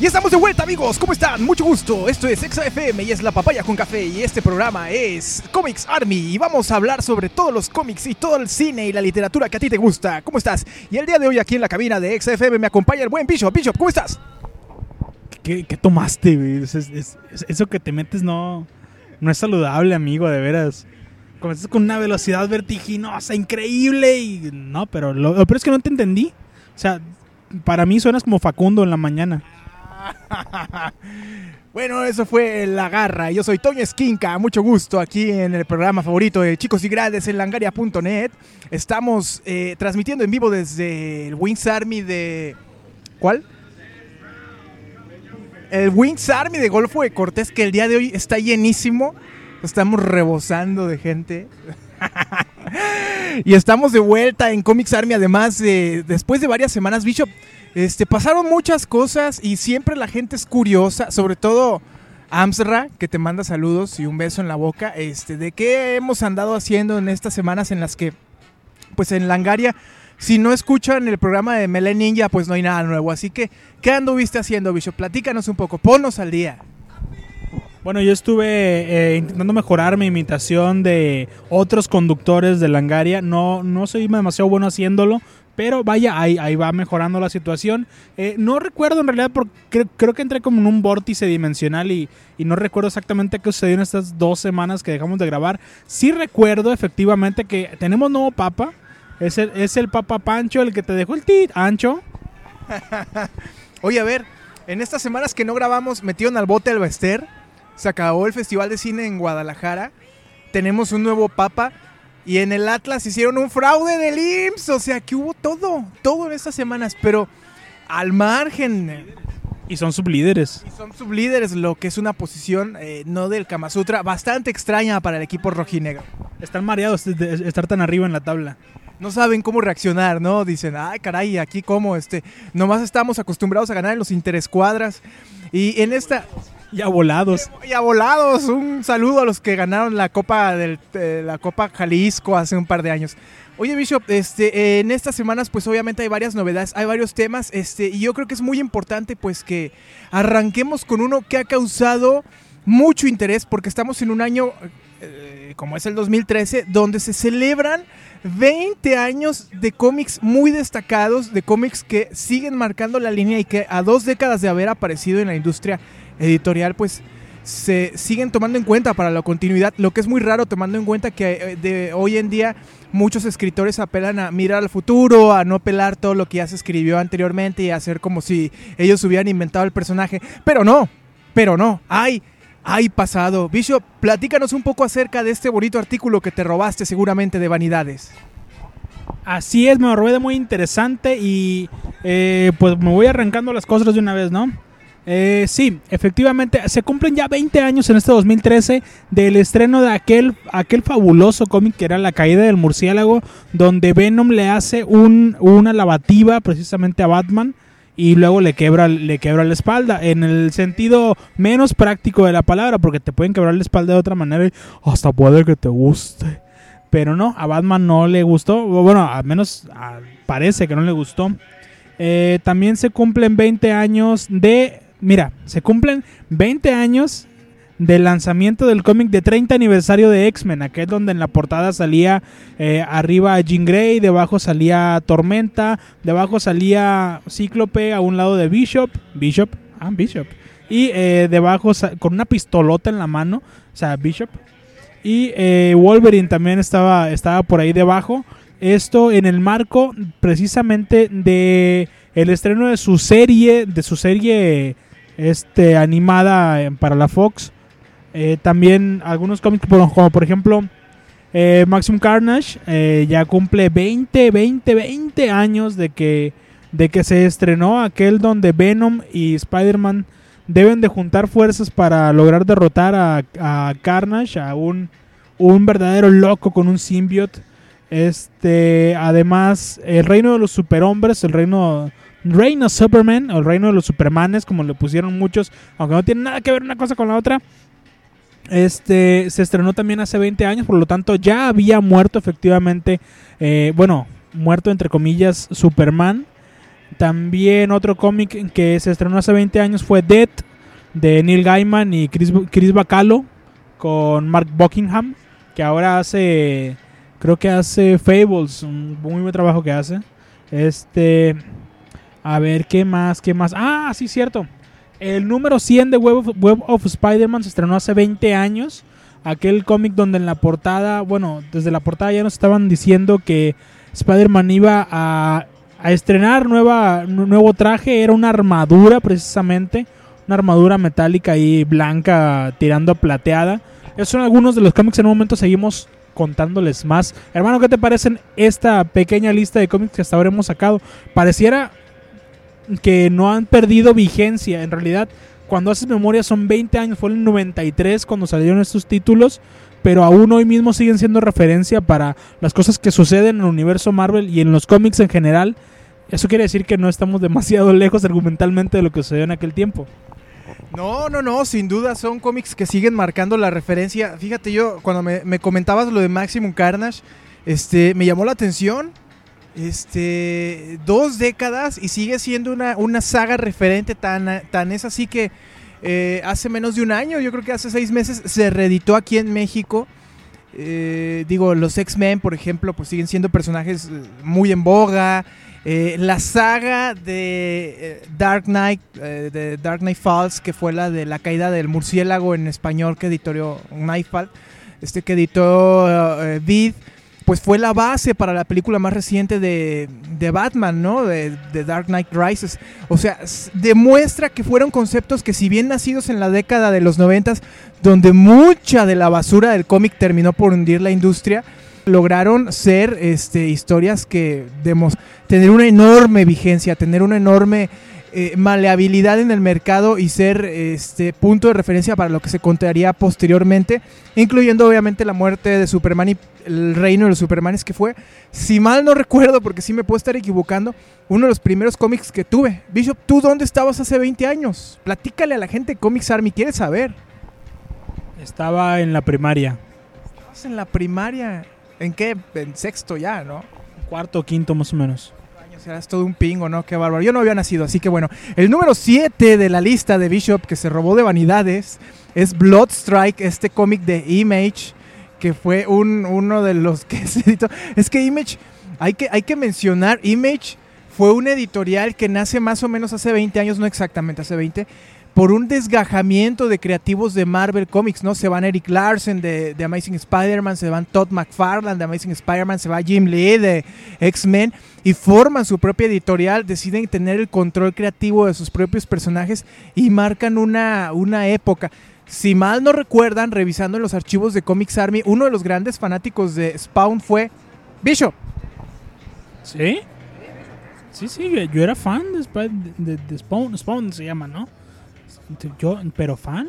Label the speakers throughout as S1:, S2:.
S1: Y estamos de vuelta amigos, ¿cómo están? Mucho gusto, esto es XFM y es La Papaya con Café y este programa es Comics Army y vamos a hablar sobre todos los cómics y todo el cine y la literatura que a ti te gusta. ¿Cómo estás? Y el día de hoy aquí en la cabina de XFM me acompaña el buen Bishop. Bishop, ¿cómo estás?
S2: ¿Qué, tomaste, güey? Es- eso que te metes no, no es saludable, amigo, de veras. Comenzaste con una velocidad vertiginosa, increíble y... No, pero lo, lo peor es que no te entendí. O sea, para mí suenas como Facundo en la mañana.
S1: Bueno, eso fue La Garra. Yo soy Toño Esquinca, mucho gusto aquí en el programa favorito de Chicos y Grandes en langaria.net. Estamos eh, transmitiendo en vivo desde el Wings Army de... ¿Cuál? El Wings Army de Golfo de Cortés, que el día de hoy está llenísimo. Estamos rebosando de gente. y estamos de vuelta en Comics Army, además de después de varias semanas, Bishop. Este, pasaron muchas cosas y siempre la gente es curiosa, sobre todo Amsra, que te manda saludos y un beso en la boca, este, de qué hemos andado haciendo en estas semanas en las que, pues en Langaria, si no escuchan el programa de Melee Ninja, pues no hay nada nuevo. Así que, ¿qué anduviste haciendo, Bishop? Platícanos un poco, ponnos al día.
S2: Bueno, yo estuve eh, intentando mejorar mi imitación de otros conductores de Langaria. No, no soy demasiado bueno haciéndolo, pero vaya, ahí, ahí va mejorando la situación. Eh, no recuerdo en realidad, porque creo, que entré como en un vórtice dimensional y, y no recuerdo exactamente qué sucedió en estas dos semanas que dejamos de grabar. Sí recuerdo efectivamente que tenemos nuevo papa. Es el, es el Papa Pancho el que te dejó el tit, Ancho.
S1: Oye, a ver, en estas semanas que no grabamos, metieron al bote al Bester. Se acabó el Festival de Cine en Guadalajara. Tenemos un nuevo papa. Y en el Atlas hicieron un fraude del IMSS. O sea, que hubo todo, todo en estas semanas. Pero al margen.
S2: Y son sublíderes.
S1: Y son sublíderes, lo que es una posición eh, no del Kama Sutra, bastante extraña para el equipo rojinegro.
S2: Están mareados de estar tan arriba en la tabla.
S1: No saben cómo reaccionar, ¿no? Dicen, ay, caray, aquí cómo, este, nomás estamos acostumbrados a ganar en los interescuadras. Y en esta,
S2: Ya volados.
S1: y a volados, un saludo a los que ganaron la Copa del eh, la Copa Jalisco hace un par de años. Oye, Bishop, este, en estas semanas, pues obviamente hay varias novedades, hay varios temas, este, y yo creo que es muy importante, pues, que arranquemos con uno que ha causado mucho interés, porque estamos en un año, eh, como es el 2013, donde se celebran 20 años de cómics muy destacados, de cómics que siguen marcando la línea y que a dos décadas de haber aparecido en la industria editorial, pues se siguen tomando en cuenta para la continuidad, lo que es muy raro tomando en cuenta que eh, de hoy en día muchos escritores apelan a mirar al futuro, a no pelar todo lo que ya se escribió anteriormente y hacer como si ellos hubieran inventado el personaje, pero no, pero no, hay hay pasado. Bishop, platícanos un poco acerca de este bonito artículo que te robaste seguramente de Vanidades.
S2: Así es, me robé de muy interesante y eh, pues me voy arrancando las cosas de una vez, ¿no? Eh, sí, efectivamente, se cumplen ya 20 años en este 2013 del estreno de aquel, aquel fabuloso cómic que era La caída del murciélago, donde Venom le hace un, una lavativa precisamente a Batman y luego le quebra, le quebra la espalda, en el sentido menos práctico de la palabra, porque te pueden quebrar la espalda de otra manera y hasta puede que te guste. Pero no, a Batman no le gustó. Bueno, al menos ah, parece que no le gustó. Eh, también se cumplen 20 años de... Mira, se cumplen 20 años del lanzamiento del cómic de 30 aniversario de X-Men, aquel donde en la portada salía eh, arriba Jean Grey, debajo salía Tormenta, debajo salía Cíclope a un lado de Bishop, Bishop, ah, Bishop, y eh, debajo con una pistolota en la mano, o sea, Bishop, y eh, Wolverine también estaba, estaba por ahí debajo. Esto en el marco precisamente de el estreno de su serie, de su serie este animada eh, para la Fox. Eh, también algunos cómics como por ejemplo eh, Maximum Carnage ya cumple 20, 20, 20 años de que, de que se estrenó aquel donde Venom y Spider-Man deben de juntar fuerzas para lograr derrotar a, a Carnage, a un, un verdadero loco con un symbiote. Este, además, el reino de los superhombres, el reino Reino Superman, o el reino de los Supermanes, como le pusieron muchos, aunque no tiene nada que ver una cosa con la otra. Este se estrenó también hace 20 años, por lo tanto ya había muerto efectivamente, eh, bueno, muerto entre comillas Superman. También otro cómic que se estrenó hace 20 años fue Dead de Neil Gaiman y Chris, Chris Bacalo con Mark Buckingham, que ahora hace, creo que hace Fables, un muy buen trabajo que hace. Este, a ver, ¿qué más? ¿Qué más? Ah, sí, cierto. El número 100 de Web of, Web of Spider-Man se estrenó hace 20 años. Aquel cómic donde en la portada, bueno, desde la portada ya nos estaban diciendo que Spider-Man iba a, estrenar nueva, nuevo traje. Era una armadura, precisamente. Una armadura metálica y blanca tirando a plateada. Esos son algunos de los cómics. En un momento seguimos contándoles más. Hermano, ¿qué te parecen esta pequeña lista de cómics que hasta ahora hemos sacado? Pareciera que no han perdido vigencia. En realidad, cuando haces memoria son 20 años, fue en el 93 cuando salieron estos títulos, pero aún hoy mismo siguen siendo referencia para las cosas que suceden en el universo Marvel y en los cómics en general. Eso quiere decir que no estamos demasiado lejos argumentalmente de lo que sucedió en aquel tiempo.
S1: No, no, no, sin duda son cómics que siguen marcando la referencia. Fíjate, yo cuando me, me comentabas lo de Maximum Carnage, este, me llamó la atención este, dos décadas y sigue siendo una, una saga referente tan, tan es así que eh, hace menos de un año, yo creo que hace seis meses, se reeditó aquí en México. Eh, digo, los X-Men, por ejemplo, pues siguen siendo personajes eh, muy en boga. la saga de Dark Knight, de Dark Knight Falls, que fue la de la caída del murciélago en español que editó Nightfall, este que editó Vid pues fue la base para la película más reciente de, Batman, ¿no? De, Dark Knight Rises. O sea, demuestra que fueron conceptos que si bien nacidos en la década de los noventas, donde mucha de la basura del cómic terminó por hundir la industria, lograron ser este, historias que tener una enorme vigencia, tener una enorme eh, maleabilidad en el mercado y ser este punto de referencia para lo que se contaría posteriormente, incluyendo obviamente la muerte de Superman y el reino de los Supermanes que fue, si mal no recuerdo, porque sí me puedo estar equivocando, uno de los primeros cómics que tuve. Bishop, ¿tú dónde estabas hace 20 años? Platícale a la gente Comics Army, quiere saber.
S2: Estaba en la primaria.
S1: ¿Estabas en la primaria? ¿En qué? En sexto ya, ¿no?
S2: Cuarto, quinto más o menos
S1: serás todo un pingo, ¿no? Qué bárbaro. Yo no había nacido, así que bueno. El número 7 de la lista de Bishop que se robó de vanidades es Bloodstrike, este cómic de Image, que fue un, uno de los que se editó. Es que Image, hay que, hay que mencionar, Image fue un editorial que nace más o menos hace 20 años, no exactamente hace 20, por un desgajamiento de creativos de Marvel Comics, ¿no? Se van Eric Larsen de, Amazing Spider-Man, se van Todd McFarlane de Amazing Spider-Man, se va Jim Lee de X-Men y forman su propia editorial, deciden tener el control creativo de sus propios personajes y marcan una, una época. Si mal no recuerdan, revisando los archivos de Comics Army, uno de los grandes fanáticos de Spawn fue Bishop.
S2: ¿Sí? Sí, sí, yo era fan de, de Spawn, Spawn se llama, ¿no? Yo, pero fan.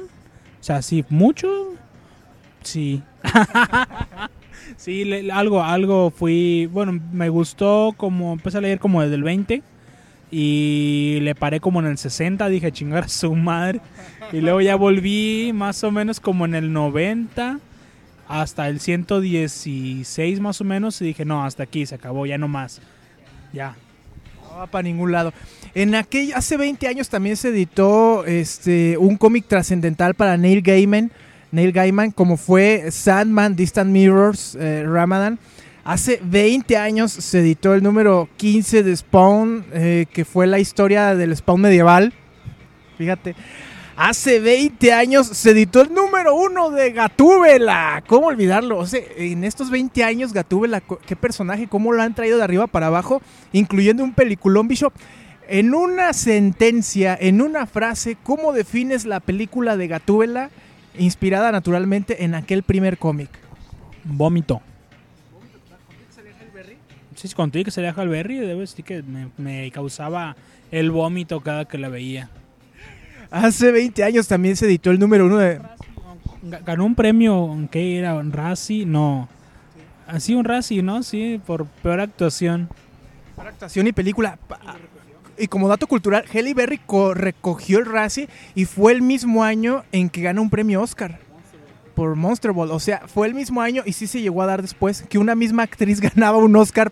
S2: O sea, sí, mucho. Sí. sí, algo, algo fui. Bueno, me gustó como. Empecé a leer como desde el 20. Y le paré como en el 60. Dije, chingar a su madre. Y luego ya volví más o menos como en el 90. Hasta el 116 más o menos. Y dije, no, hasta aquí se acabó, ya no más. Ya,
S1: no va para ningún lado. En aquel, hace 20 años también se editó este, un cómic trascendental para Neil Gaiman, Neil Gaiman, como fue Sandman, Distant Mirrors, eh, Ramadan. Hace 20 años se editó el número 15 de Spawn, eh, que fue la historia del Spawn medieval. Fíjate. Hace 20 años se editó el número uno de Gatúbela. ¿Cómo olvidarlo? O sea, en estos 20 años, Gatúbela, qué personaje, cómo lo han traído de arriba para abajo, incluyendo un peliculón Bishop. En una sentencia, en una frase, ¿cómo defines la película de Gatúbela inspirada naturalmente en aquel primer cómic?
S2: Vómito. Sí, contigo que salía Halberry, debo decir que me, me causaba el vómito cada que la veía.
S1: Hace 20 años también se editó el número uno de...
S2: Ga- Ganó un premio, ¿qué era? ¿Un Razzie? No. Así un Razzie, ¿no? Sí, por peor actuación.
S1: Para actuación y película. Y como dato cultural, Halle Berry co- recogió el Razzie y fue el mismo año en que ganó un premio Oscar por Monster Ball. O sea, fue el mismo año y sí se llegó a dar después que una misma actriz ganaba un Oscar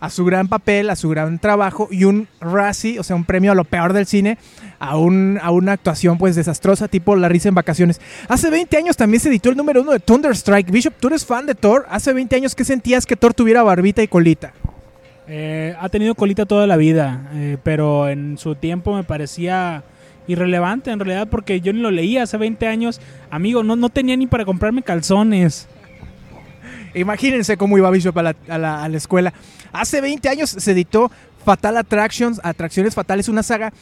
S1: a su gran papel, a su gran trabajo y un Razzie, o sea, un premio a lo peor del cine, a, un, a una actuación pues desastrosa, tipo La risa en vacaciones. Hace 20 años también se editó el número uno de Thunderstrike. Bishop, ¿tú eres fan de Thor? Hace 20 años, ¿qué sentías que Thor tuviera barbita y colita?
S2: Eh, ha tenido colita toda la vida, eh, pero en su tiempo me parecía irrelevante en realidad porque yo ni lo leía hace 20 años. Amigo, no, no tenía ni para comprarme calzones.
S1: Imagínense cómo iba Bishop a la, escuela. Hace 20 años se editó Fatal Attractions, Atracciones Fatales, una saga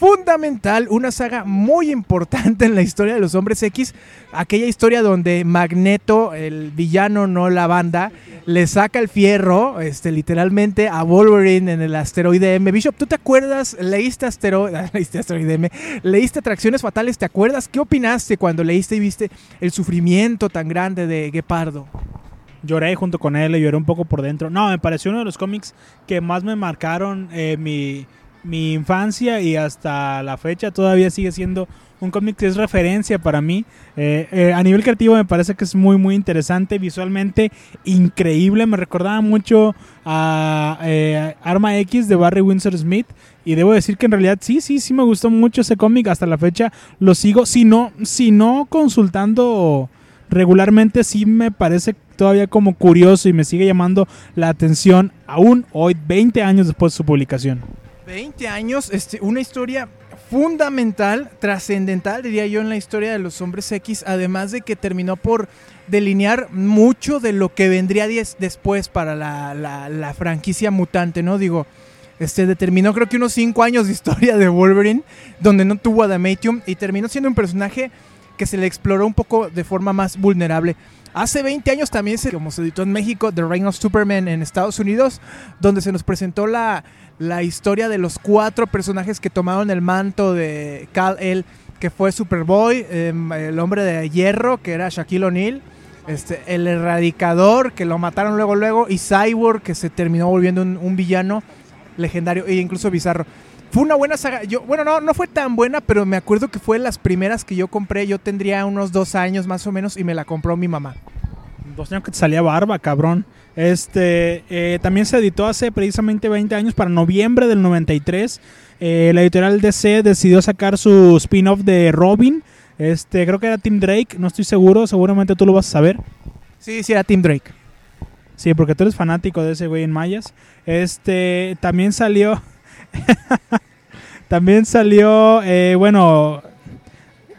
S1: fundamental, una saga muy importante en la historia de los hombres X. Aquella historia donde Magneto, el villano, no la banda, le saca el fierro, este, literalmente, a Wolverine en el asteroide M. Bishop, ¿tú te acuerdas? Leíste asteroide, leíste asteroide M, leíste Atracciones Fatales, ¿te acuerdas? ¿Qué opinaste cuando leíste y viste el sufrimiento tan grande de Gepardo?
S2: Lloré junto con él, lloré un poco por dentro. No, me pareció uno de los cómics que más me marcaron eh, mi, mi infancia y hasta la fecha todavía sigue siendo un cómic que es referencia para mí. Eh, eh, a nivel creativo me parece que es muy muy interesante, visualmente increíble. Me recordaba mucho a Arma X de Barry Windsor Smith. Y debo decir que en realidad sí, sí, sí me gustó mucho ese cómic. Hasta la fecha lo sigo. Si no, si no consultando regularmente sí me parece todavía como curioso y me sigue llamando la atención aún hoy, 20 años después de su publicación.
S1: 20 años, este, una historia fundamental, trascendental, diría yo, en la historia de los hombres X, además de que terminó por delinear mucho de lo que vendría después para la, franquicia mutante, ¿no? Digo, este, determinó creo que unos 5 años de historia de Wolverine, donde no tuvo Adamantium y terminó siendo un personaje que se le exploró un poco de forma más vulnerable. Hace 20 años también, se, como se editó en México, The Reign of Superman en Estados Unidos, donde se nos presentó la, la historia de los cuatro personajes que tomaron el manto de Kal-El, que fue Superboy, em, el hombre de hierro, que era Shaquille O'Neal, este, el erradicador, que lo mataron luego, luego, y Cyborg, que se terminó volviendo un, un villano legendario e incluso bizarro. Fue una buena saga. Yo, bueno, no, no fue tan buena, pero me acuerdo que fue de las primeras que yo compré. Yo tendría unos dos años más o menos y me la compró mi mamá.
S2: Dos años que te salía barba, cabrón. Este, eh, también se editó hace precisamente 20 años, para noviembre del 93. Eh, la editorial DC decidió sacar su spin-off de Robin. Este, creo que era Tim Drake, no estoy seguro, seguramente tú lo vas a saber.
S1: Sí, sí, era Tim Drake.
S2: Sí, porque tú eres fanático de ese güey en Mayas. Este, también salió. también salió, eh, bueno,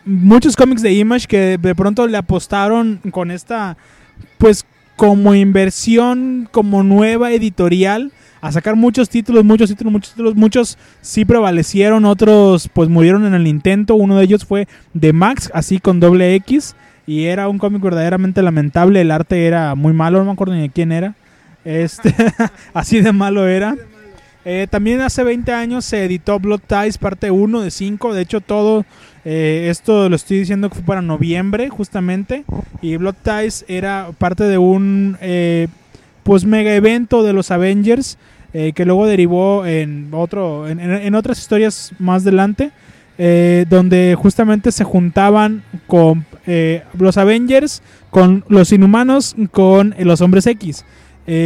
S2: muchos cómics de Image que de pronto le apostaron con esta, pues, como inversión, como nueva editorial, a sacar muchos títulos, muchos títulos, muchos títulos. Muchos sí prevalecieron, otros, pues, murieron en el intento. Uno de ellos fue de Max, así con doble X. Y era un cómic verdaderamente lamentable. El arte era muy malo, no me acuerdo ni de quién era. Este, así de malo era. Eh, también hace 20 años se editó Blood Ties parte 1 de 5. De hecho, todo eh, esto lo estoy diciendo que fue para noviembre, justamente. Y Blood Ties era parte de un eh, pues mega evento de los Avengers. que luego derivó en otro en, en- otras historias más adelante. donde justamente se juntaban con los Avengers, con los Inhumanos, con los Hombres X.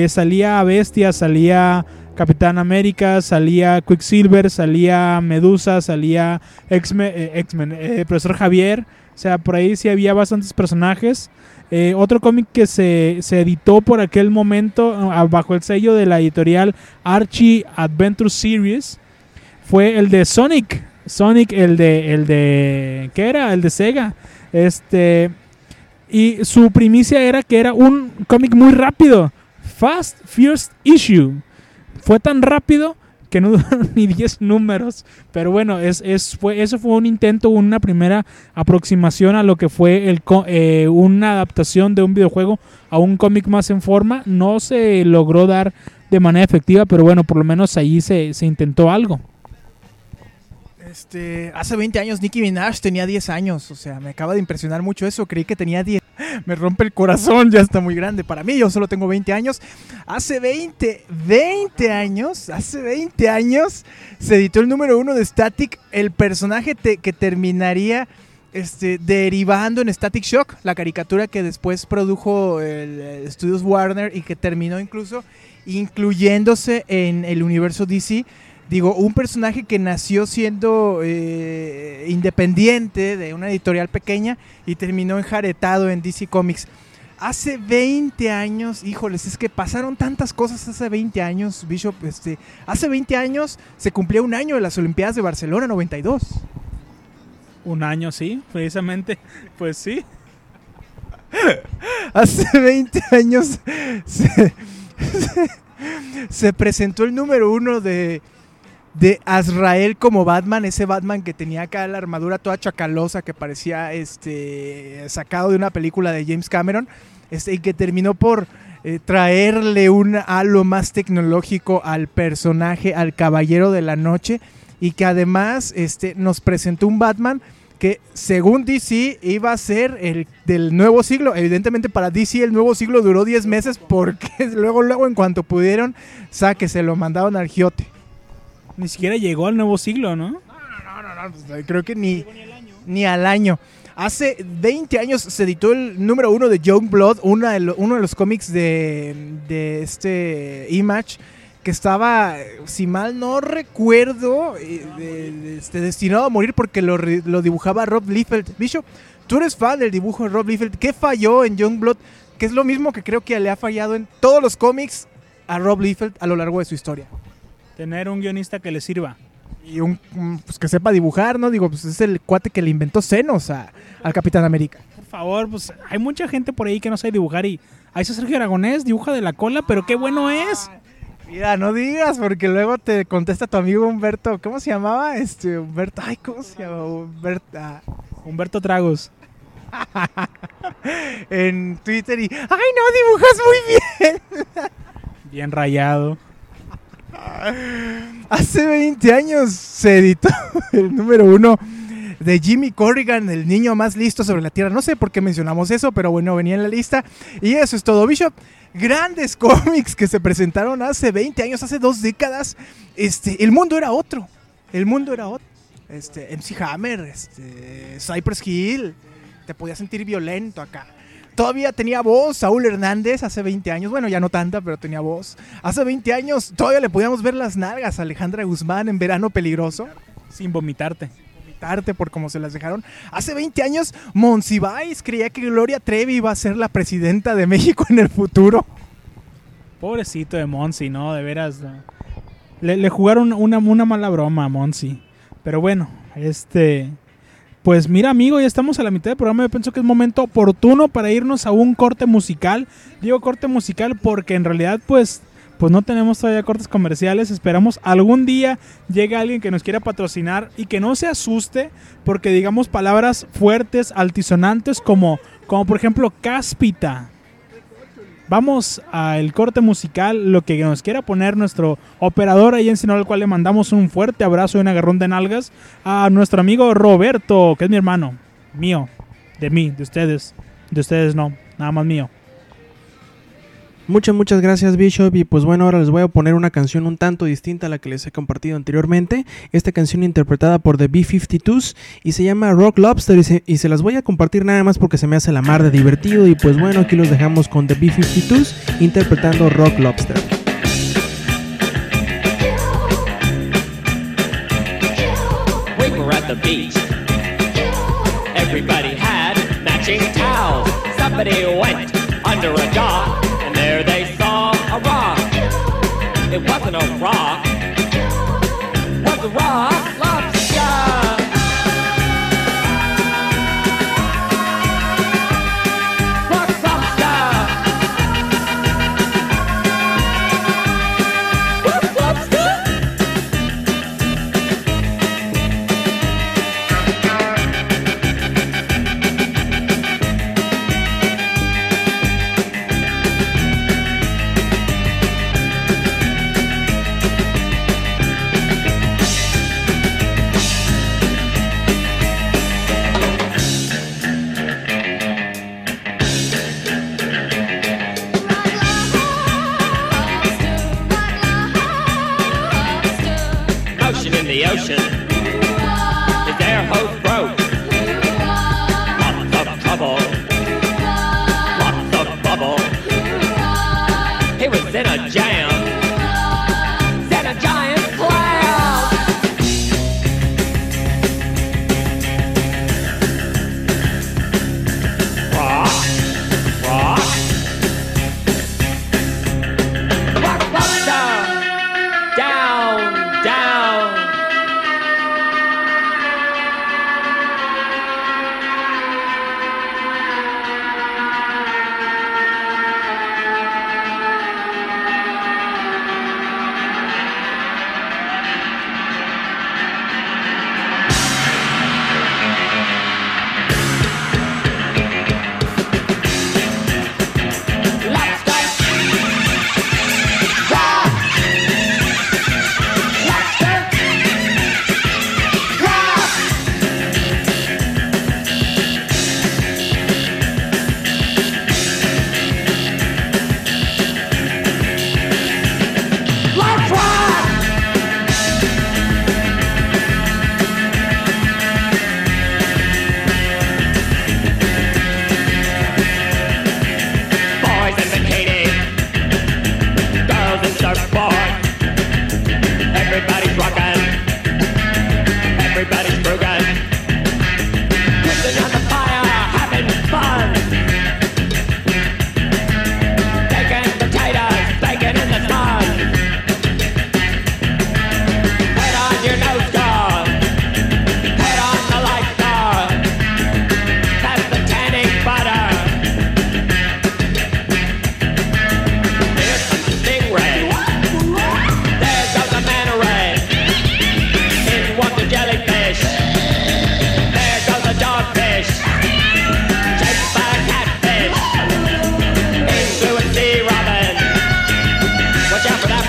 S2: Salía Bestia, salía Capitán América, salía Quicksilver, salía Medusa, salía X-Men, eh, X-Men, eh, Profesor Javier. O sea, por ahí sí había bastantes personajes. Eh, otro cómic que se, se editó por aquel momento ah, bajo el sello de la editorial Archie Adventure Series fue el de Sonic. Sonic, el de, el de, ¿qué era? El de Sega. Este, y su primicia era que era un cómic muy rápido. Fast First Issue. Fue tan rápido que no duraron ni 10 números. Pero bueno, es, es, fue, eso fue un intento, una primera aproximación a lo que fue el, eh, una adaptación de un videojuego a un cómic más en forma. No se logró dar de manera efectiva, pero bueno, por lo menos ahí se, se intentó algo.
S1: Este, hace 20 años Nicki Minaj tenía 10 años, o sea, me acaba de impresionar mucho eso, creí que tenía 10. Me rompe el corazón, ya está muy grande para mí, yo solo tengo 20 años. Hace 20, 20 años, hace 20 años se editó el número uno de Static, el personaje que terminaría este, derivando en Static Shock, la caricatura que después produjo el, el Studios Warner y que terminó incluso incluyéndose en el universo DC. Digo, un personaje que nació siendo eh, independiente de una editorial pequeña y terminó enjaretado en DC Comics. Hace 20 años, híjoles, es que pasaron tantas cosas hace 20 años, Bishop. Este, hace 20 años se cumplía un año de las Olimpiadas de Barcelona 92.
S2: Un año, sí, precisamente. Pues sí.
S1: Hace 20 años se, se- se presentó el número uno de, de Azrael como Batman, ese Batman que tenía acá la armadura toda chacalosa que parecía este, sacado de una película de James Cameron este, y que terminó por eh, traerle un halo más tecnológico al personaje, al Caballero de la Noche y que además este, nos presentó un Batman que según DC iba a ser el del nuevo siglo. Evidentemente para DC el nuevo siglo duró 10 meses porque luego, luego en cuanto pudieron, saque, se lo mandaron al Giote.
S2: Ni siquiera llegó al nuevo siglo, ¿no?
S1: No, no, no, pues, creo que ni, ni al año. Hace 20 años se editó el número uno de Young Blood, una de uno de los cómics de, de este Image, que estaba, si mal no recuerdo, eh, este, destinado a morir porque lo, lo dibujaba Rob Liefeld. Bishop, tú eres fan del dibujo de Rob Liefeld. ¿Qué falló en Young Blood? Que es lo mismo que creo que le ha fallado en todos los cómics a Rob Liefeld a lo largo de su historia.
S2: Tener un guionista que le sirva.
S1: Y un pues, que sepa dibujar, ¿no? Digo, pues es el cuate que le inventó senos a- al Capitán América.
S2: Por favor, pues hay mucha gente por ahí que no sabe dibujar y ahí está Sergio Aragonés, dibuja de la cola, pero qué bueno es.
S1: Mira, no digas, porque luego te contesta tu amigo Humberto. ¿Cómo se llamaba? Este, Humberto. Ay, ¿cómo se llama? Humberto. ah,
S2: Humberto Tragos.
S1: en Twitter y. ¡Ay, no! Dibujas muy bien.
S2: Bien rayado.
S1: Hace 20 años se editó el número uno de Jimmy Corrigan, el niño más listo sobre la Tierra. No sé por qué mencionamos eso, pero bueno, venía en la lista. Y eso es todo, Bishop. Grandes cómics que se presentaron hace 20 años, hace dos décadas. Este, el mundo era otro. El mundo era otro. Este, MC Hammer, este, Cypress Hill. Te podías sentir violento acá. Todavía tenía voz Saúl Hernández hace 20 años. Bueno, ya no tanta, pero tenía voz. Hace 20 años todavía le podíamos ver las nalgas a Alejandra Guzmán en Verano Peligroso.
S2: Sin vomitarte.
S1: Vomitarte por cómo se las dejaron. Hace 20 años Monsiváis creía que Gloria Trevi iba a ser la presidenta de México en el futuro.
S2: Pobrecito de Monsi, ¿no? De veras. Le, le jugaron una, una mala broma a Monsi. Pero bueno, este... Pues mira, amigo, ya estamos a la mitad del programa. Yo pienso que es momento oportuno para irnos a un corte musical. Digo corte musical porque en realidad, pues, pues no tenemos todavía cortes comerciales. Esperamos algún día llegue alguien que nos quiera patrocinar y que no se asuste porque digamos palabras fuertes, altisonantes como, como por ejemplo cáspita. Vamos al corte musical, lo que nos quiera poner nuestro operador ahí en Sinaloa, al cual le mandamos un fuerte abrazo y un agarrón de nalgas a nuestro amigo Roberto, que es mi hermano, mío, de mí, de ustedes, de ustedes no, nada más mío.
S3: Muchas, muchas gracias Bishop y pues bueno, ahora les voy a poner una canción un tanto distinta a la que les he compartido anteriormente. Esta canción interpretada por The B-52s y se llama Rock Lobster y se, y se las voy a compartir nada más porque se me hace la mar de divertido y pues bueno, aquí los dejamos con The B-52s interpretando Rock Lobster.
S4: Everybody had matching. Somebody went under a It wasn't a rock. The ocean.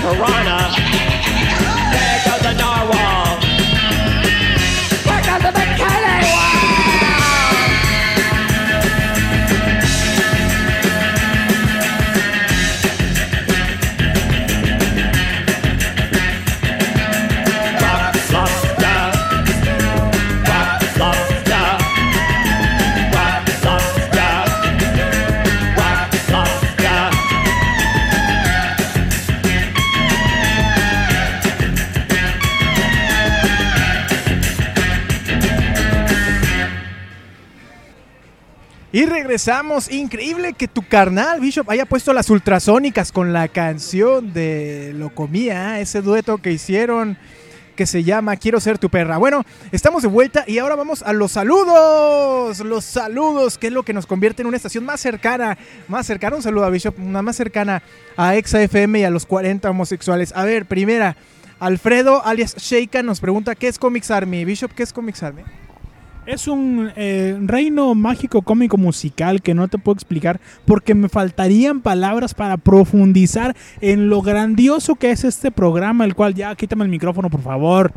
S4: Piranha.
S1: Regresamos. Increíble que tu carnal, Bishop, haya puesto las ultrasónicas con la canción de Lo Comía, ese dueto que hicieron que se llama Quiero ser tu perra. Bueno, estamos de vuelta y ahora vamos a los saludos. Los saludos, que es lo que nos convierte en una estación más cercana. Más cercana, un saludo a Bishop, una más cercana a Exa FM y a los 40 homosexuales. A ver, primera, Alfredo alias Sheika nos pregunta: ¿Qué es Comics Army? Bishop, ¿qué es Comics Army?
S2: Es un eh, reino mágico cómico musical que no te puedo explicar porque me faltarían palabras para profundizar en lo grandioso que es este programa, el cual ya quítame el micrófono, por favor.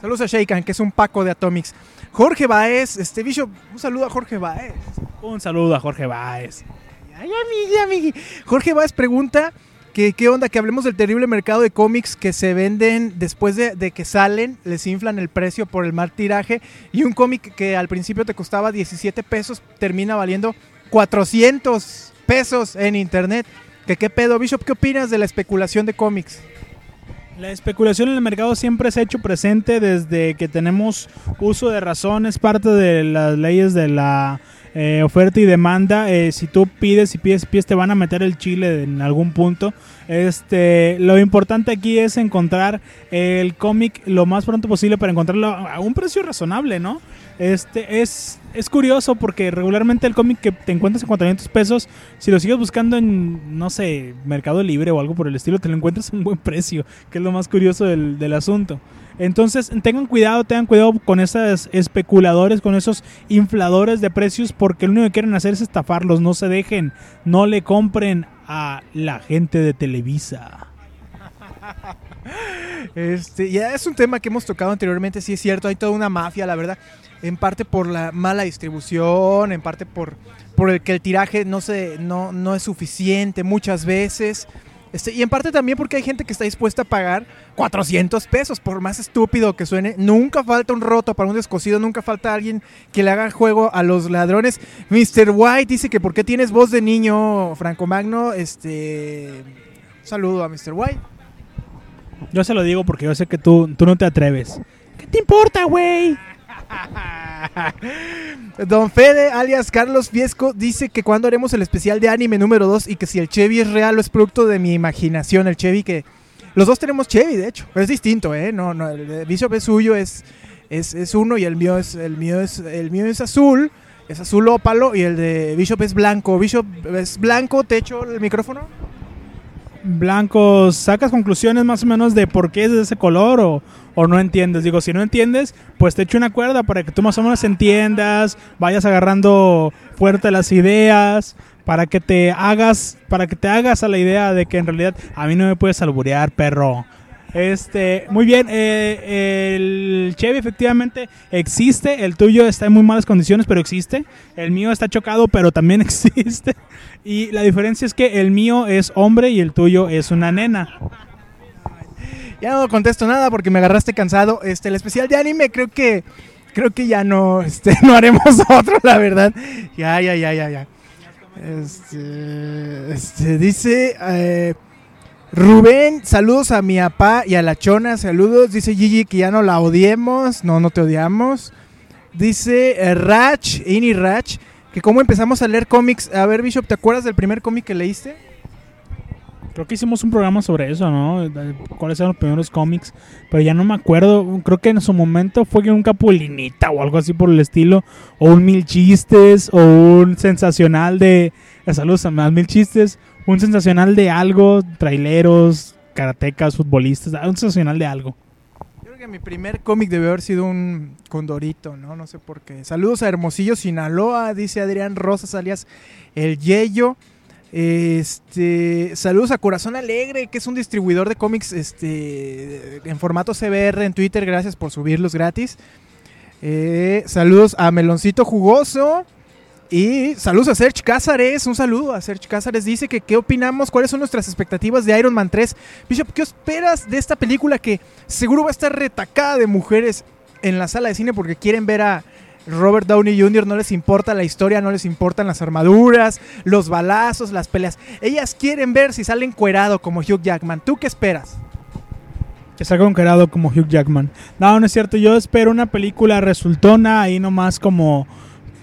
S1: Saludos a Sheikan, que es un Paco de Atomics. Jorge Baez, este Bishop, un saludo a Jorge Baez.
S2: Un saludo a Jorge Báez.
S1: Ay, amigui, amigui. Jorge Baez pregunta que qué onda, que hablemos del terrible mercado de cómics que se venden después de, que salen, les inflan el precio por el mal tiraje y un cómic que al principio te costaba 17 pesos termina valiendo 400 pesos en internet. ¿Que qué pedo, Bishop? ¿Qué opinas de la especulación de cómics?
S2: La especulación en el mercado siempre se ha hecho presente desde que tenemos uso de razón, es parte de las leyes de la eh, oferta y demanda. Eh, si tú pides y pides, pides, te van a meter el chile en algún punto. Este, lo importante aquí es encontrar el cómic lo más pronto posible para encontrarlo a un precio razonable, ¿no? Este es, es curioso porque regularmente el cómic que te encuentras en 400 pesos, si lo sigues buscando en, no sé, Mercado Libre o algo por el estilo, te lo encuentras a un buen precio, que es lo más curioso del, del asunto. Entonces, tengan cuidado, tengan cuidado con esos especuladores, con esos infladores de precios, porque lo único que quieren hacer es estafarlos. No se dejen, no le compren a la gente de Televisa.
S1: Este, ya es un tema que hemos tocado anteriormente, sí es cierto, hay toda una mafia, la verdad, en parte por la mala distribución, en parte por, por el que el tiraje no, se, no, no es suficiente muchas veces. Este, y en parte también porque hay gente que está dispuesta a pagar 400 pesos, por más estúpido que suene. Nunca falta un roto para un descosido, nunca falta alguien que le haga juego a los ladrones. Mr. White dice que ¿por qué tienes voz de niño, Franco Magno? Este, un saludo a Mr. White.
S2: Yo se lo digo porque yo sé que tú, tú no te atreves. ¿Qué te importa, güey?
S1: Don Fede, alias Carlos Fiesco, dice que cuando haremos el especial de anime número 2 y que si el Chevy es real o es producto de mi imaginación. El Chevy que... Los dos tenemos Chevy, de hecho. Es distinto, ¿eh? No, no, el Bishop es suyo, es, es, es uno y el mío es, el mío es, el mío es azul. Es azul ópalo y el de Bishop es blanco. Bishop es blanco, te echo el micrófono.
S2: Blanco, ¿sacas conclusiones más o menos de por qué es de ese color o, o no entiendes? Digo, si no entiendes, pues te echo una cuerda para que tú más o menos entiendas, vayas agarrando fuerte las ideas, para que te hagas, para que te hagas a la idea de que en realidad a mí no me puedes alburear, perro. Este, muy bien, eh, el Chevy efectivamente existe, el tuyo está en muy malas condiciones, pero existe. El mío está chocado, pero también existe. Y la diferencia es que el mío es hombre y el tuyo es una nena.
S1: Ya no contesto nada porque me agarraste cansado. Este, el especial de anime creo que creo que ya no, este, no haremos otro, la verdad. Ya, ya, ya, ya, ya. Este, este, dice eh, Rubén, saludos a mi papá y a la chona, saludos. Dice Gigi que ya no la odiemos, no, no te odiamos. Dice eh, Rach, Ini Rach, que cómo empezamos a leer cómics. A ver, Bishop, ¿te acuerdas del primer cómic que leíste?
S2: Creo que hicimos un programa sobre eso, ¿no? ¿Cuáles eran los primeros cómics? Pero ya no me acuerdo. Creo que en su momento fue un Capulinita o algo así por el estilo. O un Mil Chistes. O un sensacional de... Saludos a Mil Chistes. Un sensacional de algo. Traileros, karatecas, futbolistas. Un sensacional de algo.
S1: Yo creo que mi primer cómic debe haber sido un condorito, ¿no? No sé por qué. Saludos a Hermosillo, Sinaloa, dice Adrián Rosas, alias El Yeyo. Este, saludos a Corazón Alegre, que es un distribuidor de cómics este, en formato CBR en Twitter. Gracias por subirlos gratis. Eh, saludos a Meloncito Jugoso. Y saludos a Serge Cázares. Un saludo a Serge Cázares. Dice que qué opinamos, cuáles son nuestras expectativas de Iron Man 3. Bishop, ¿qué esperas de esta película que seguro va a estar retacada de mujeres en la sala de cine porque quieren ver a Robert Downey Jr. No les importa la historia, no les importan las armaduras, los balazos, las peleas. Ellas quieren ver si sale encuerado como Hugh Jackman. ¿Tú qué esperas?
S2: Que salga encarado como Hugh Jackman. No, no es cierto. Yo espero una película resultona ahí nomás como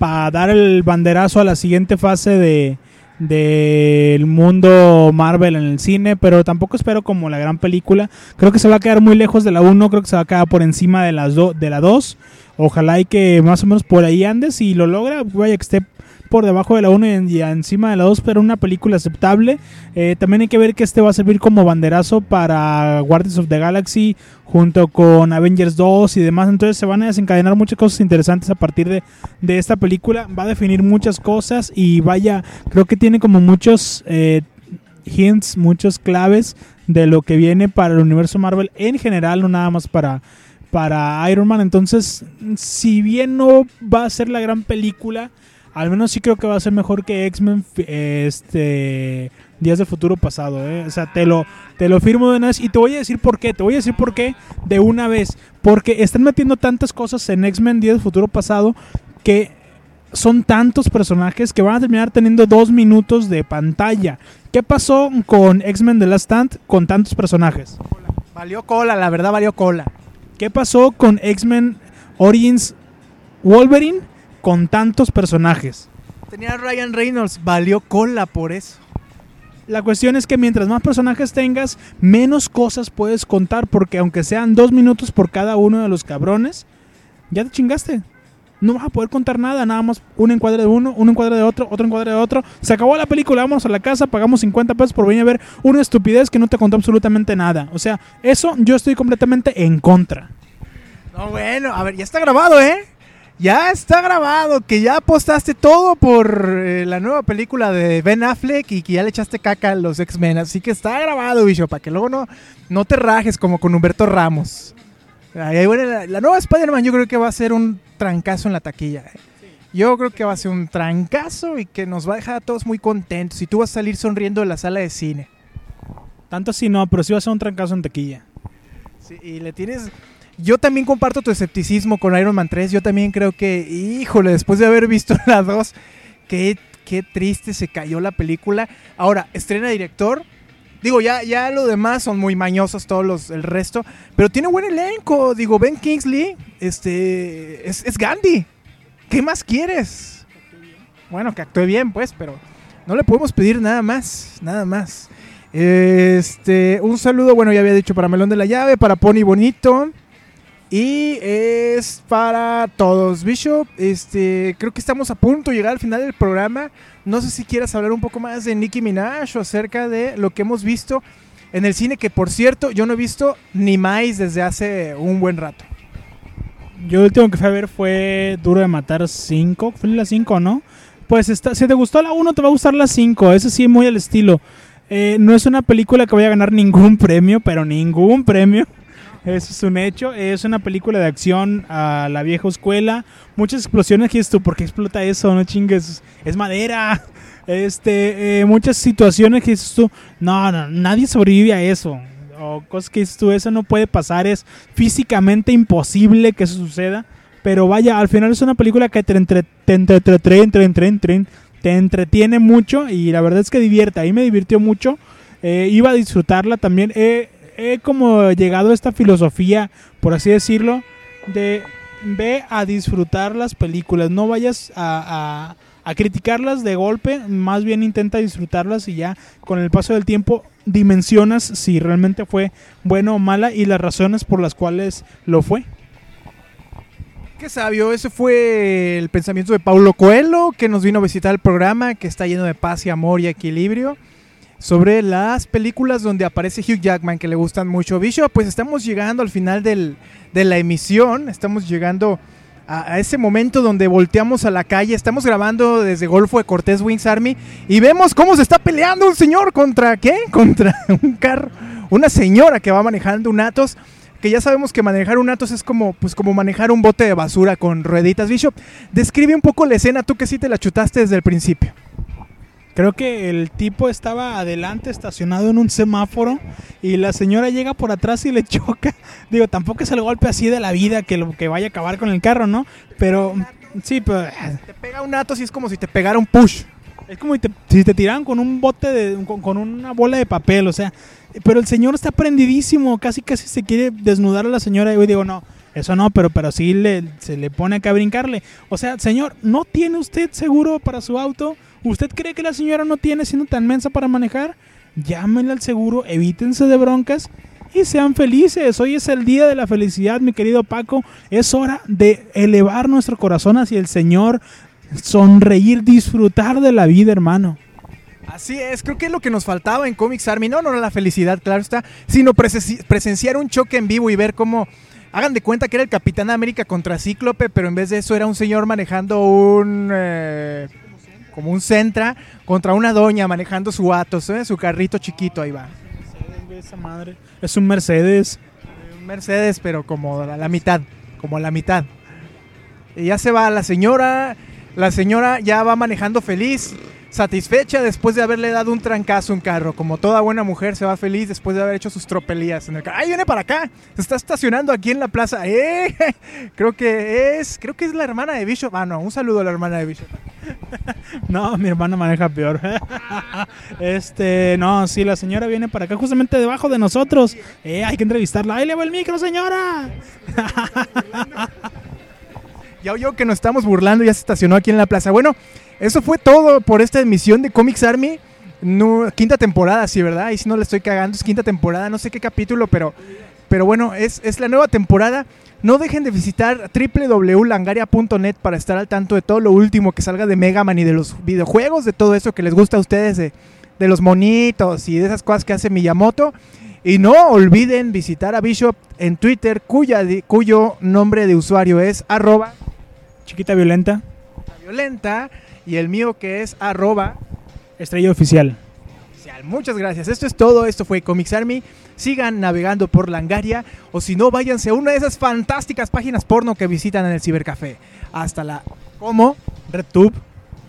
S2: para dar el banderazo a la siguiente fase de del mundo Marvel en el cine, pero tampoco espero como la gran película. Creo que se va a quedar muy lejos de la 1, creo que se va a quedar por encima de las do- de la 2. Ojalá y que más o menos por ahí ande, si lo logra, vaya que esté por debajo de la 1 y, en- y encima de la 2, pero una película aceptable. Eh, también hay que ver que este va a servir como banderazo para Guardians of the Galaxy junto con Avengers 2 y demás. Entonces se van a desencadenar muchas cosas interesantes a partir de, de esta película. Va a definir muchas cosas y vaya, creo que tiene como muchos eh, hints, muchos claves de lo que viene para el universo Marvel en general, no nada más para, para Iron Man. Entonces, si bien no va a ser la gran película, al menos sí creo que va a ser mejor que X-Men este Días de Futuro Pasado, ¿eh? O sea, te lo, te lo firmo de una vez y te voy a decir por qué, te voy a decir por qué de una vez, porque están metiendo tantas cosas en X-Men Días de Futuro Pasado que son tantos personajes que van a terminar teniendo dos minutos de pantalla. ¿Qué pasó con X-Men The Last Stand con tantos personajes?
S1: Valió cola, la verdad valió cola.
S2: ¿Qué pasó con X-Men Origins Wolverine con tantos personajes?
S1: Tenía a Ryan Reynolds, valió cola por eso.
S2: La cuestión es que mientras más personajes tengas, menos cosas puedes contar, porque aunque sean dos minutos por cada uno de los cabrones, ya te chingaste. No vas a poder contar nada, nada más un encuadre de uno, un encuadre de otro, otro encuadre de otro. Se acabó la película, vamos a la casa, pagamos 50 pesos por venir a ver una estupidez que no te contó absolutamente nada. O sea, eso yo estoy completamente en contra.
S1: No, bueno, a ver, ya está grabado, ¿eh? Ya está grabado, que ya apostaste todo por eh, la nueva película de Ben Affleck y que ya le echaste caca a los X-Men. Así que está grabado, bicho, para que luego no, no te rajes como con Humberto Ramos. Bueno, la, la nueva Spider-Man yo creo que va a ser un trancazo en la taquilla. ¿eh? Yo creo que va a ser un trancazo y que nos va a dejar a todos muy contentos. Y tú vas a salir sonriendo de la sala de cine.
S2: Tanto así no, pero sí va a ser un trancazo en taquilla.
S1: Sí, y le tienes... Yo también comparto tu escepticismo con Iron Man 3. Yo también creo que, híjole, después de haber visto la 2, qué, qué triste se cayó la película. Ahora, estrena director. Digo, ya, ya lo demás son muy mañosos todos los, el resto. Pero tiene buen elenco. Digo, Ben Kingsley este, es, es Gandhi. ¿Qué más quieres? Bueno, que actúe bien, pues, pero no le podemos pedir nada más. Nada más. Este, un saludo, bueno, ya había dicho para Melón de la Llave, para Pony Bonito. Y es para todos. Bishop, este, creo que estamos a punto de llegar al final del programa. No sé si quieras hablar un poco más de Nicki Minaj o acerca de lo que hemos visto en el cine, que por cierto, yo no he visto ni más desde hace un buen rato.
S2: Yo el último que fui a ver fue Duro de Matar 5. Fue la 5, ¿no? Pues está, si te gustó la 1, te va a gustar la 5. Ese sí, muy al estilo. Eh, no es una película que vaya a ganar ningún premio, pero ningún premio. Eso es un hecho. Es una película de acción a la vieja escuela. Muchas explosiones. ¿Qué es tú? ¿Por qué explota eso? No chingues. Es madera. Este, eh, muchas situaciones que dices tú. No, no, nadie sobrevive a eso. O cosas que dices tú, eso no puede pasar. Es físicamente imposible que eso suceda. Pero vaya, al final es una película que te, entre, te, entre, te, entre, te entretiene mucho y la verdad es que divierte. Ahí me divirtió mucho. Eh, iba a disfrutarla también. He, he como llegado a esta filosofía, por así decirlo, de ve a disfrutar las películas. No vayas a, a- criticarlas de golpe. Más bien intenta disfrutarlas y ya con el paso del tiempo dimensionas si realmente fue bueno o mala y las razones por las cuales lo fue.
S1: Qué sabio, ese fue el pensamiento de Paulo Coelho, que nos vino a visitar el programa, que está lleno de paz y amor y equilibrio, sobre las películas donde aparece Hugh Jackman, que le gustan mucho. Bishop, pues estamos llegando al final del- de la emisión, estamos llegando a, ese momento donde volteamos a la calle, estamos grabando desde Golfo de Cortés Wings Army y vemos cómo se está peleando un señor contra, ¿qué? Contra un carro, una señora que va manejando un Atos que ya sabemos que manejar un Atos es como, pues, como manejar un bote de basura con rueditas. Bishop, describe un poco la escena, tú que sí te la chutaste desde el principio.
S2: Creo que el tipo estaba adelante estacionado en un semáforo y la señora llega por atrás y le choca. Digo, tampoco es el golpe así de la vida que lo que vaya a acabar con el carro, ¿no? Pero sí, pero
S1: Te pega un Atos y es como si te pegara un push.
S2: es como si te, si te tiraran con un bote de con, con una bola de papel, o sea, pero el señor está prendidísimo, casi casi se quiere desnudar a la señora y yo digo, "No, eso no, pero pero sí le, se le pone acá a brincarle." O sea, señor, ¿no tiene usted seguro para su auto? ¿Usted cree que la señora no tiene siendo tan mensa para manejar? Llámenle al seguro, evítense de broncas y sean felices. Hoy es el día de la felicidad, mi querido Paco. Es hora de elevar nuestro corazón hacia el Señor, sonreír, disfrutar de la vida, hermano.
S1: Así es, creo que es lo que nos faltaba en Comics Army. No, no la felicidad, claro está, sino presen- presenciar un choque en vivo y ver cómo. Hagan de cuenta que era el Capitán América contra Cíclope, pero en vez de eso era un señor manejando un. eh, como un Centra contra una doña manejando su Atos, ¿eh? su carrito chiquito, ahí va.
S2: Esa madre. Es un Mercedes.
S1: Un Mercedes, pero como a la mitad, como a la mitad. Y ya se va la señora, la señora ya va manejando feliz, satisfecha después de haberle dado un trancazo a un carro. Como toda buena mujer se va feliz después de haber hecho sus tropelías en el carro. ¡Ay, viene para acá! Se está estacionando aquí en la plaza. ¡Eh! Creo que es, creo que es la hermana de Bishop. Ah, no, un saludo a la hermana de Bishop.
S2: No, mi hermana maneja peor. este, no, sí, la señora viene para acá, justamente debajo de nosotros. Eh, hay que entrevistarla. ¡Ahí le va el micro, señora!
S1: Ya oyó que nos estamos burlando, ya se estacionó aquí en la plaza. Bueno, eso fue todo por esta emisión de Comics Army. No, quinta temporada, sí, ¿verdad? Y si no le estoy cagando, es quinta temporada, no sé qué capítulo, pero, pero bueno, es, es la nueva temporada. No dejen de visitar www.langaria.net para estar al tanto de todo lo último que salga de Mega Man y de los videojuegos, de todo eso que les gusta a ustedes, de, de los monitos y de esas cosas que hace Miyamoto. Y no olviden visitar a Bishop en Twitter, cuya, cuyo nombre de usuario es arroba
S2: Chiquita violenta,
S1: violenta y el mío que es arroba
S2: estrella
S1: oficial. Muchas gracias. Esto es todo. Esto fue Comics Army. Sigan navegando por Langaria o si no, váyanse a una de esas fantásticas páginas porno que visitan en el cibercafé. Hasta la... ¿Cómo?
S2: RedTube,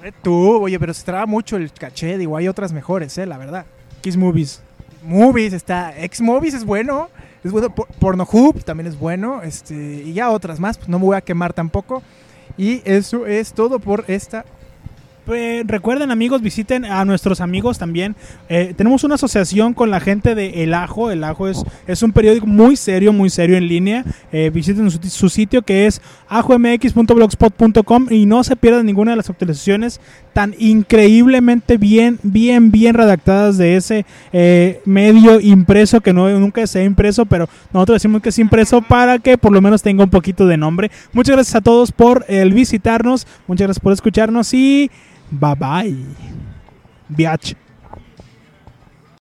S1: RedTube. Oye, pero se traba mucho el caché. Digo, hay otras mejores, eh, la verdad.
S2: Kiss Movies.
S1: Movies, está X-Movies, es bueno. Es bueno, Por- Pornhub también es bueno. Este, y ya otras más, pues no me voy a quemar tampoco. Y eso es todo por esta
S2: Eh, recuerden amigos, visiten a nuestros amigos también. Eh, tenemos una asociación con la gente de El Ajo. El Ajo es, es un periódico muy serio, muy serio en línea. Eh, visiten su, su sitio que es ajomx.blogspot.com y no se pierdan ninguna de las actualizaciones tan increíblemente bien, bien, bien redactadas de ese eh, medio impreso que no nunca se ha impreso, pero nosotros decimos que es impreso para que por lo menos tenga un poquito de nombre. Muchas gracias a todos por el visitarnos, muchas gracias por escucharnos y bye bye. Biatch.